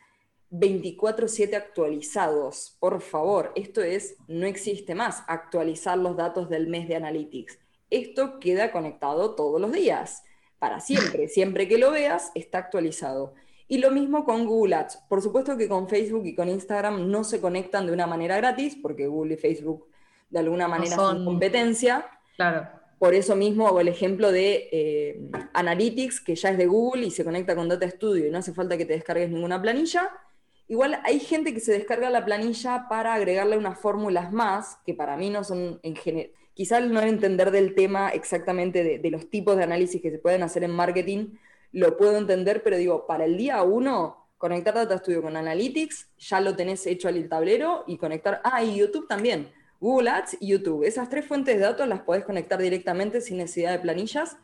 24/7 actualizados. Por favor, esto es, no existe más actualizar los datos del mes de Analytics. Esto queda conectado todos los días. para siempre. Siempre que lo veas, está actualizado. Y lo mismo con Google Ads. Por supuesto que con Facebook y con Instagram no se conectan de una manera gratis, porque Google y Facebook de alguna manera son... competencia. Claro. Por eso mismo hago el ejemplo de eh, Analytics, que ya es de Google y se conecta con Data Studio y no hace falta que te descargues ninguna planilla. Igual hay gente que se descarga la planilla para agregarle unas fórmulas más, que para mí no son en general. Quizás no entender del tema exactamente de, los tipos de análisis que se pueden hacer en marketing, lo puedo entender, pero digo, para el día uno, conectar Data Studio con Analytics, ya lo tenés hecho al tablero y conectar. Ah, y YouTube también. Google Ads y YouTube. Esas tres fuentes de datos las podés conectar directamente sin necesidad de planillas.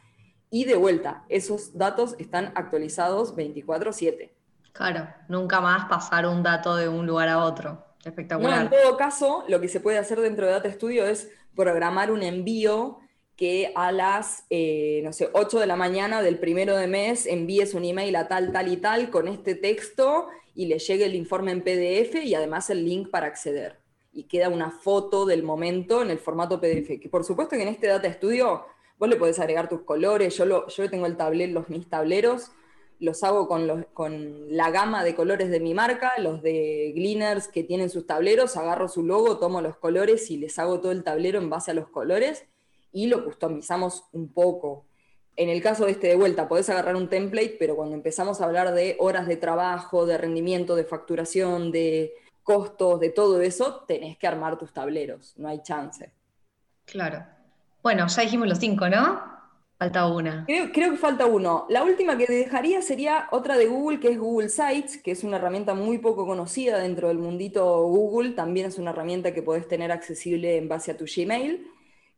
Y de vuelta, esos datos están actualizados 24/7. Claro, nunca más pasar un dato de un lugar a otro. Espectacular. en todo caso, lo que se puede hacer dentro de Data Studio es programar un envío que a las, eh, no sé, 8 de la mañana del primero de mes envíes un email a tal, tal y tal con este texto y le llegue el informe en PDF y además el link para acceder. Y queda una foto del momento en el formato PDF. Que por supuesto que en este Data Studio vos le podés agregar tus colores. Yo, lo, yo tengo el tablero, los, mis tableros los hago con, con, la gama de colores de mi marca, los de Gleaners que tienen sus tableros, agarro su logo, tomo los colores y les hago todo el tablero en base a los colores y lo customizamos un poco. En el caso de este de vuelta, podés agarrar un template, pero cuando empezamos a hablar de horas de trabajo, de rendimiento, de facturación, de costos, de todo eso, tenés que armar tus tableros, no hay chance. Claro. Bueno, ya dijimos los cinco, ¿no? Falta una. Creo, que falta uno. La última que te dejaría sería otra de Google, que es Google Sites, que es una herramienta muy poco conocida dentro del mundito Google. También es una herramienta que podés tener accesible en base a tu Gmail,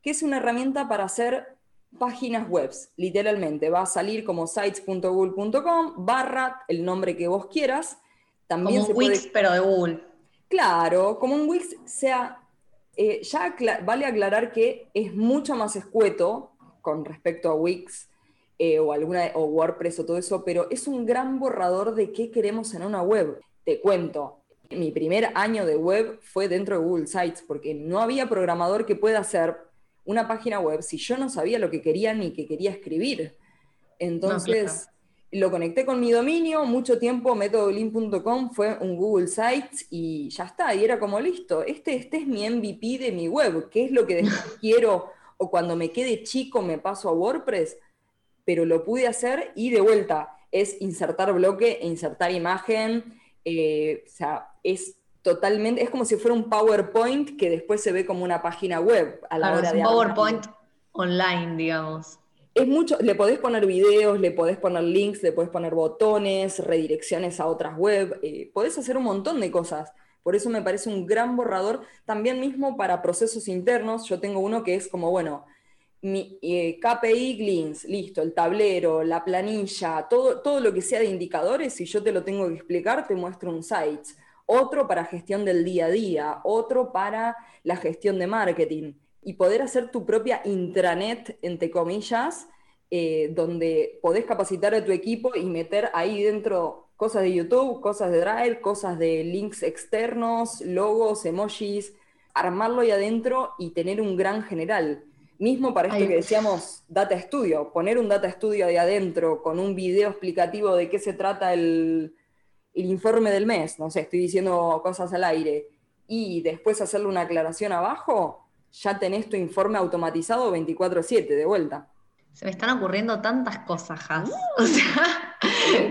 que es una herramienta para hacer páginas web, literalmente. Va a salir como sites.google.com barra el nombre que vos quieras. También como Wix, pero de Google. Claro, como un Wix, sea, eh, ya vale aclarar que es mucho más escueto con respecto a Wix eh, o, alguna, o WordPress o todo eso, pero es un gran borrador de qué queremos en una web. Te cuento, mi primer año de web fue dentro de Google Sites, porque no había programador que pueda hacer una página web si yo no sabía lo que quería ni que quería escribir. Entonces, lo conecté con mi dominio, mucho tiempo metodolin.com fue un Google Sites y ya está, y era como listo, este, este es mi MVP de mi web, qué es lo que quiero o cuando me quede chico me paso a WordPress, pero lo pude hacer y de vuelta es insertar bloque e insertar imagen, eh, o sea, es totalmente, es como si fuera un PowerPoint que después se ve como una página web a la hora de... Un PowerPoint online, digamos. Es mucho, le podés poner videos, le podés poner links, le podés poner botones, redirecciones a otras web, eh, podés hacer un montón de cosas. Por eso me parece un gran borrador, también mismo para procesos internos. Yo tengo uno que es como, bueno, mi eh, KPI Gleans, listo, el tablero, la planilla, todo, todo lo que sea de indicadores, si yo te lo tengo que explicar, te muestro un Sites. Otro para gestión del día a día, otro para la gestión de marketing. Y poder hacer tu propia intranet, entre comillas, eh, donde podés capacitar a tu equipo y meter ahí dentro cosas de YouTube, cosas de Drive, cosas de links externos, logos, emojis, armarlo ahí adentro y tener un gran general. Mismo para esto que decíamos Data Studio, poner un Data Studio ahí adentro con un video explicativo de qué se trata el, el informe del mes, no sé, estoy diciendo cosas al aire, y después hacerle una aclaración abajo, ya tenés tu informe automatizado 24/7 de vuelta. Se me están ocurriendo tantas cosas, Has. O sea,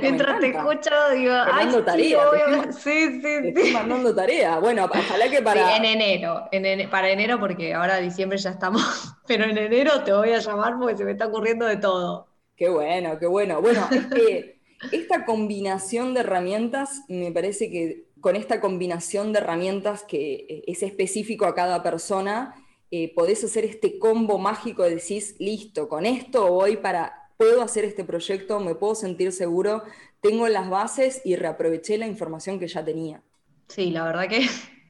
mientras te escucho, digo, ay, tarea, sí, sí, estoy mandando tarea. Bueno, ojalá que para. Sí, en enero, en para enero, porque ahora diciembre ya estamos, pero en enero te voy a llamar porque se me está ocurriendo de todo. Qué bueno, qué bueno. Bueno, es que esta combinación de herramientas, me parece que con esta combinación de herramientas que es específico a cada persona, eh, podés hacer este combo mágico de decís, listo, con esto voy para, puedo hacer este proyecto, me puedo sentir seguro, tengo las bases y reaproveché la información que ya tenía. Sí, la verdad que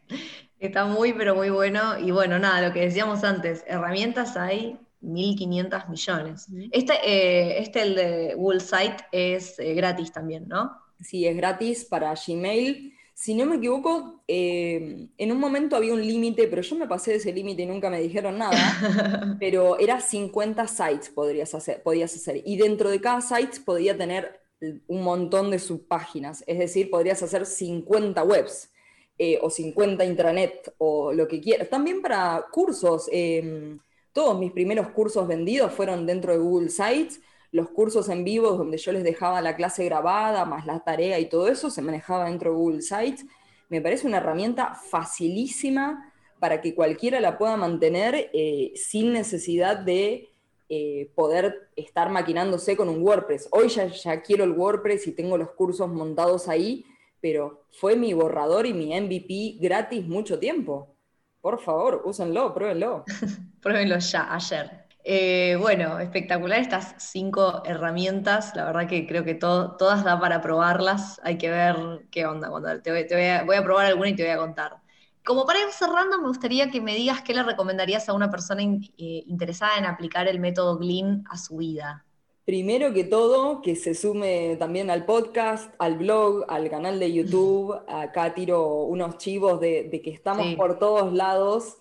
está muy, pero muy bueno. Y bueno, nada, lo que decíamos antes, herramientas hay 1.500 millones. Este, eh, este, el de Google Site, es eh, gratis también, ¿no? Sí, es gratis para Gmail Si no me equivoco, eh, en un momento había un límite, pero yo me pasé de ese límite y nunca me dijeron nada, pero era 50 sites podrías hacer, podías hacer. Y dentro de cada site podía tener un montón de subpáginas, es decir, podrías hacer 50 webs. Eh, o 50 intranet o lo que quieras. También para cursos. Em, todos mis primeros cursos vendidos fueron dentro de Google Sites los cursos en vivo donde yo les dejaba la clase grabada, más la tarea y todo eso, se manejaba dentro de Google Sites. Me parece una herramienta facilísima para que cualquiera la pueda mantener eh, sin necesidad de eh, poder estar maquinándose con un WordPress. Hoy ya, ya quiero el WordPress y tengo los cursos montados ahí, pero fue mi borrador y mi MVP gratis mucho tiempo. Por favor, úsenlo, pruébenlo. pruébenlo ya, ayer. Eh, bueno, espectacular estas cinco herramientas. La verdad que creo que todas da para probarlas. Hay que ver qué onda. Cuando te, voy, a, probar alguna y te voy a contar. Como para ir cerrando, me gustaría que me digas qué le recomendarías a una persona eh, interesada en aplicar el método Glean a su vida. Primero que todo, que se sume también al podcast, al blog, al canal de YouTube. Acá tiro unos chivos de, que estamos por todos lados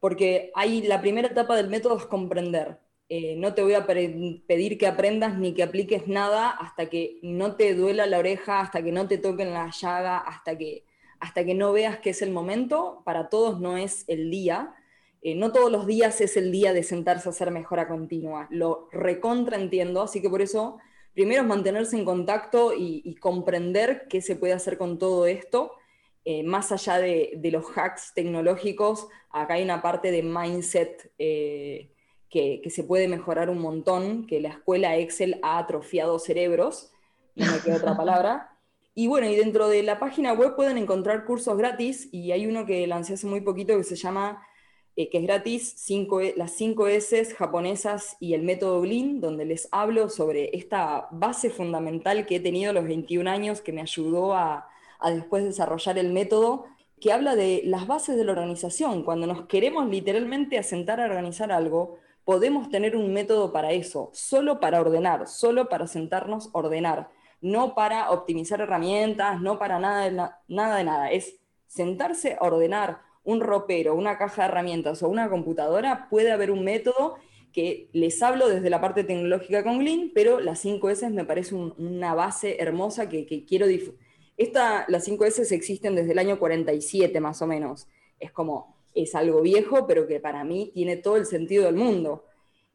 porque hay, la primera etapa del método es comprender. Eh, no te voy a pedir que aprendas ni que apliques nada hasta que no te duela la oreja, hasta que no te toquen la llaga, hasta que, hasta que no veas que es el momento. Para todos no es el día. Eh, no todos los días es el día de sentarse a hacer mejora continua. Lo recontraentiendo, así que por eso primero es mantenerse en contacto y comprender qué se puede hacer con todo esto eh, más allá de, los hacks tecnológicos, acá hay una parte de mindset eh, que, se puede mejorar un montón, que la escuela Excel ha atrofiado cerebros, no me queda otra palabra. Y bueno, y dentro de la página web pueden encontrar cursos gratis, y hay uno que lancé hace muy poquito que se llama, eh, que es gratis, e, las 5 S japonesas y el método Glean, donde les hablo sobre esta base fundamental que he tenido a los 21 años que me ayudó a a después desarrollar el método que habla de las bases de la organización. Cuando nos queremos literalmente asentar a organizar algo, podemos tener un método para eso, solo para ordenar, solo para sentarnos a ordenar, no para optimizar herramientas, no para nada de, nada de nada. Es sentarse a ordenar un ropero, una caja de herramientas o una computadora, puede haber un método que les hablo desde la parte tecnológica con Glean, pero las 5 S me parece una base hermosa que, que quiero difundir esta, las 5S existen desde el año 47 más o menos. Es como, es algo viejo, pero que para mí tiene todo el sentido del mundo.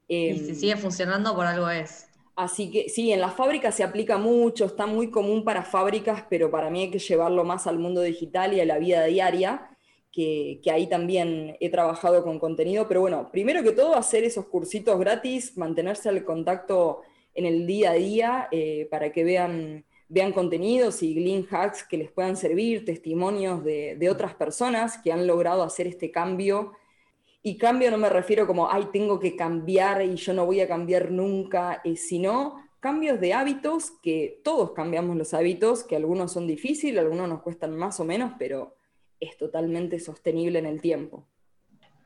y si em, sigue funcionando, por algo es. Así que sí, en las fábricas se aplica mucho, está muy común para fábricas, pero para mí hay que llevarlo más al mundo digital y a la vida diaria, que, ahí también he trabajado con contenido. Pero bueno, primero que todo, hacer esos cursitos gratis, mantenerse al contacto en el día a día eh, para que vean vean contenidos y Glean Hacks que les puedan servir, testimonios de, otras personas que han logrado hacer este cambio. Y cambio no me refiero como, ay, tengo que cambiar y yo no voy a cambiar nunca, eh, sino cambios de hábitos, que todos cambiamos los hábitos, que algunos son difíciles, algunos nos cuestan más o menos, pero es totalmente sostenible en el tiempo.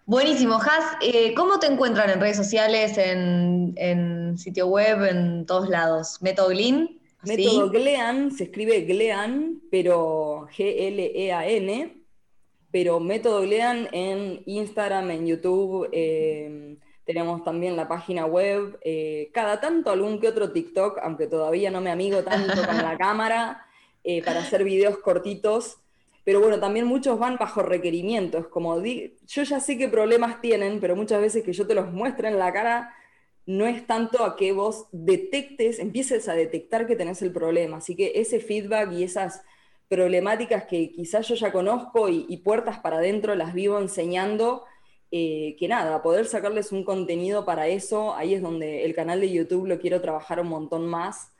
Buenísimo, Has. Eh, ¿Cómo te encuentran en redes sociales, en, en, sitio web, en todos lados? ¿Método Método Glean, se escribe Glean, pero G-L-E-A-N, pero método Glean en Instagram, en YouTube, em, tenemos también la página web, eh, cada tanto algún que otro TikTok, aunque todavía no me amigo tanto con la cámara, eh, para hacer videos cortitos. Pero bueno, también muchos van bajo requerimientos, como yo ya sé qué problemas tienen, pero muchas veces que yo te los muestre en la cara, no es tanto a que vos detectes, empieces a detectar que tenés el problema. Así que ese feedback y esas problemáticas que quizás yo ya conozco y, puertas para adentro las vivo enseñando, eh, que nada, poder sacarles un contenido para eso, ahí es donde el canal de YouTube lo quiero trabajar un montón más,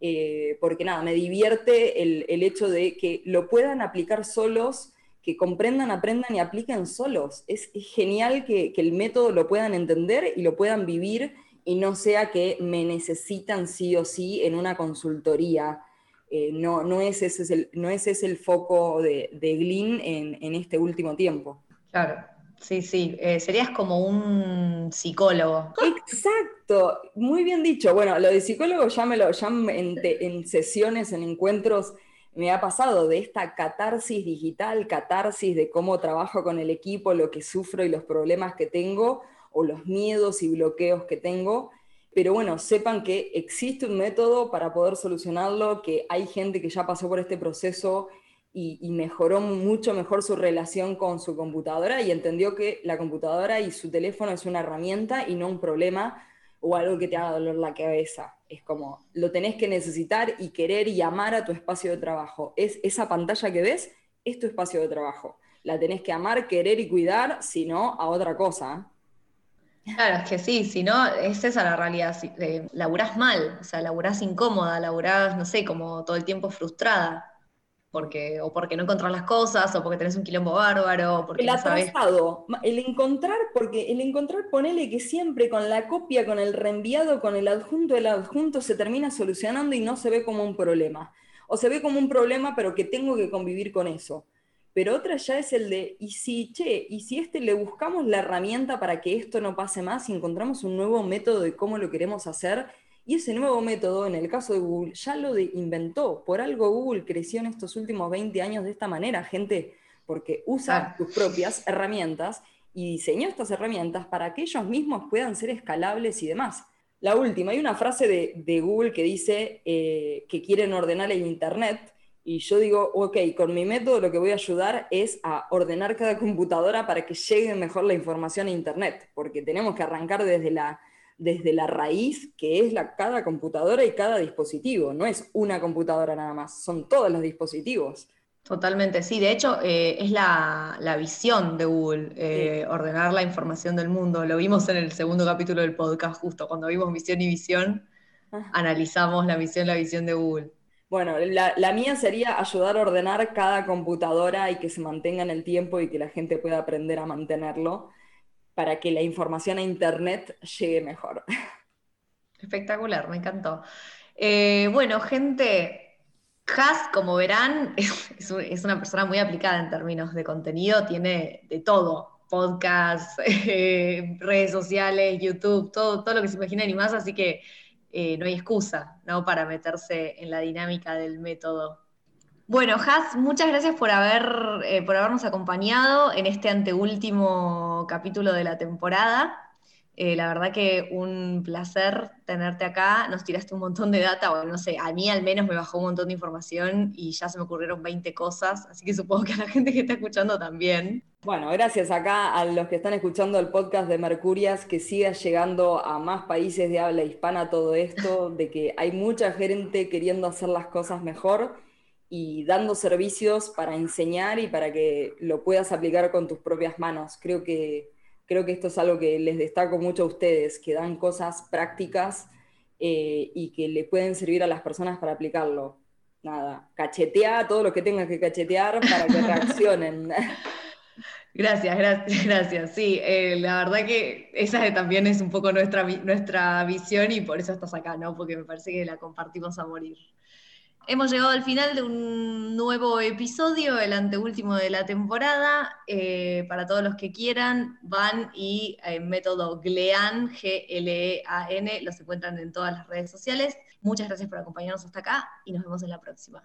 eh, porque nada, me divierte el, hecho de que lo puedan aplicar solos, que comprendan, aprendan y apliquen solos. Es, genial que, que el método lo puedan entender y lo puedan vivir y no sea que me necesitan sí o sí en una consultoría. Eh, no, no, es ese el, no es ese el foco de, de Glyn en, este último tiempo. Claro, sí, sí, eh, serías como un psicólogo. Exacto, muy bien dicho. Bueno, lo de psicólogo ya me lo, ya en, en sesiones, en encuentros, me ha pasado de esta catarsis digital, catarsis de cómo trabajo con el equipo, lo que sufro y los problemas que tengo, o los miedos y bloqueos que tengo. Pero bueno, sepan que existe un método para poder solucionarlo, que hay gente que ya pasó por este proceso y, mejoró mucho mejor su relación con su computadora y entendió que la computadora y su teléfono es una herramienta y no un problema o algo que te haga dolor la cabeza. Es como, lo tenés que necesitar y querer y amar a tu espacio de trabajo. Es esa pantalla que ves, es tu espacio de trabajo. La tenés que amar, querer y cuidar, si no, a otra cosa. Claro, es que sí, si no, es esa la realidad. Eh, laburás mal, o sea, laburás incómoda, laburás, no sé, como todo el tiempo frustrada porque, o porque no encontrás las cosas, o porque tenés un quilombo bárbaro, porque el atrasado, el encontrar, porque el encontrar, ponele que siempre con la copia, con el reenviado, con el adjunto, el adjunto se termina solucionando y no se ve como un problema. O se ve como un problema, pero que tengo que convivir con eso. Pero otra ya es el de, y si, che, y si este le buscamos la herramienta para que esto no pase más y encontramos un nuevo método de cómo lo queremos hacer, y ese nuevo método, en el caso de Google, ya lo inventó. Por algo Google creció en estos últimos 20 años de esta manera, gente, porque usa sus propias herramientas y diseñó estas herramientas para que ellos mismos puedan ser escalables y demás. La última, hay una frase de, Google que dice eh, que quieren ordenar el Internet, y yo digo, ok, con mi método lo que voy a ayudar es a ordenar cada computadora para que llegue mejor la información a Internet, porque tenemos que arrancar desde la desde la raíz que es la, cada computadora y cada dispositivo. No es una computadora nada más, son todos los dispositivos. Totalmente, sí. De hecho, eh, es la, visión de Google, eh, ordenar la información del mundo. Lo vimos en el segundo capítulo del podcast, justo cuando vimos misión y visión, ah. analizamos la misión y la visión de Google. Bueno, la, mía sería ayudar a ordenar cada computadora y que se mantenga en el tiempo y que la gente pueda aprender a mantenerlo para que la información a Internet llegue mejor. Espectacular, me encantó. Eh, bueno, gente, Has, como verán, es, una persona muy aplicada en términos de contenido, tiene de todo, podcast, eh, redes sociales, YouTube, todo, todo lo que se imagina y más, así que eh, no hay excusa ¿no? para meterse en la dinámica del método bueno, Has, muchas gracias por, haber, eh, por habernos acompañado en este anteúltimo capítulo de la temporada. Eh, la verdad que un placer tenerte acá. Nos tiraste un montón de data, bueno, no sé, a mí al menos me bajó un montón de información y ya se me ocurrieron 20 cosas, así que supongo que a la gente que está escuchando también. Bueno, gracias acá a los que están escuchando el podcast de Mercurias, que siga llegando a más países de habla hispana todo esto, de que hay mucha gente queriendo hacer las cosas mejor y dando servicios para enseñar y para que lo puedas aplicar con tus propias manos. Creo que, creo que esto es algo que les destaco mucho a ustedes, que dan cosas prácticas eh, y que le pueden servir a las personas para aplicarlo. Nada, cachetea todo lo que tengas que cachetear para que reaccionen. Gracias, gracias, gracias. Sí, eh, la verdad que esa también es un poco nuestra, nuestra visión y por eso estás acá, ¿no? Porque me parece que la compartimos a morir. Hemos llegado al final de un nuevo episodio, el anteúltimo de la temporada. Eh, para todos los que quieran, van y en método GLEAN, G-L-E-A-N, los encuentran en todas las redes sociales. Muchas gracias por acompañarnos hasta acá y nos vemos en la próxima.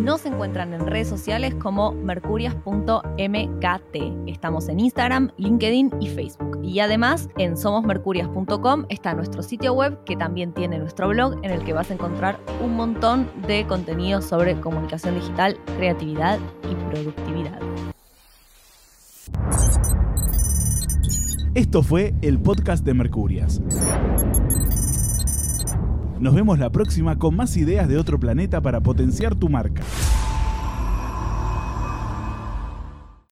Nos encuentran en redes sociales como mercurias.mkt. Estamos en Instagram, LinkedIn y Facebook. Y además en somosmercurias.com está nuestro sitio web que también tiene nuestro blog en el que vas a encontrar un montón de contenido sobre comunicación digital, creatividad y productividad. Esto fue el podcast de Mercurias. Nos vemos la próxima con más ideas de otro planeta para potenciar tu marca.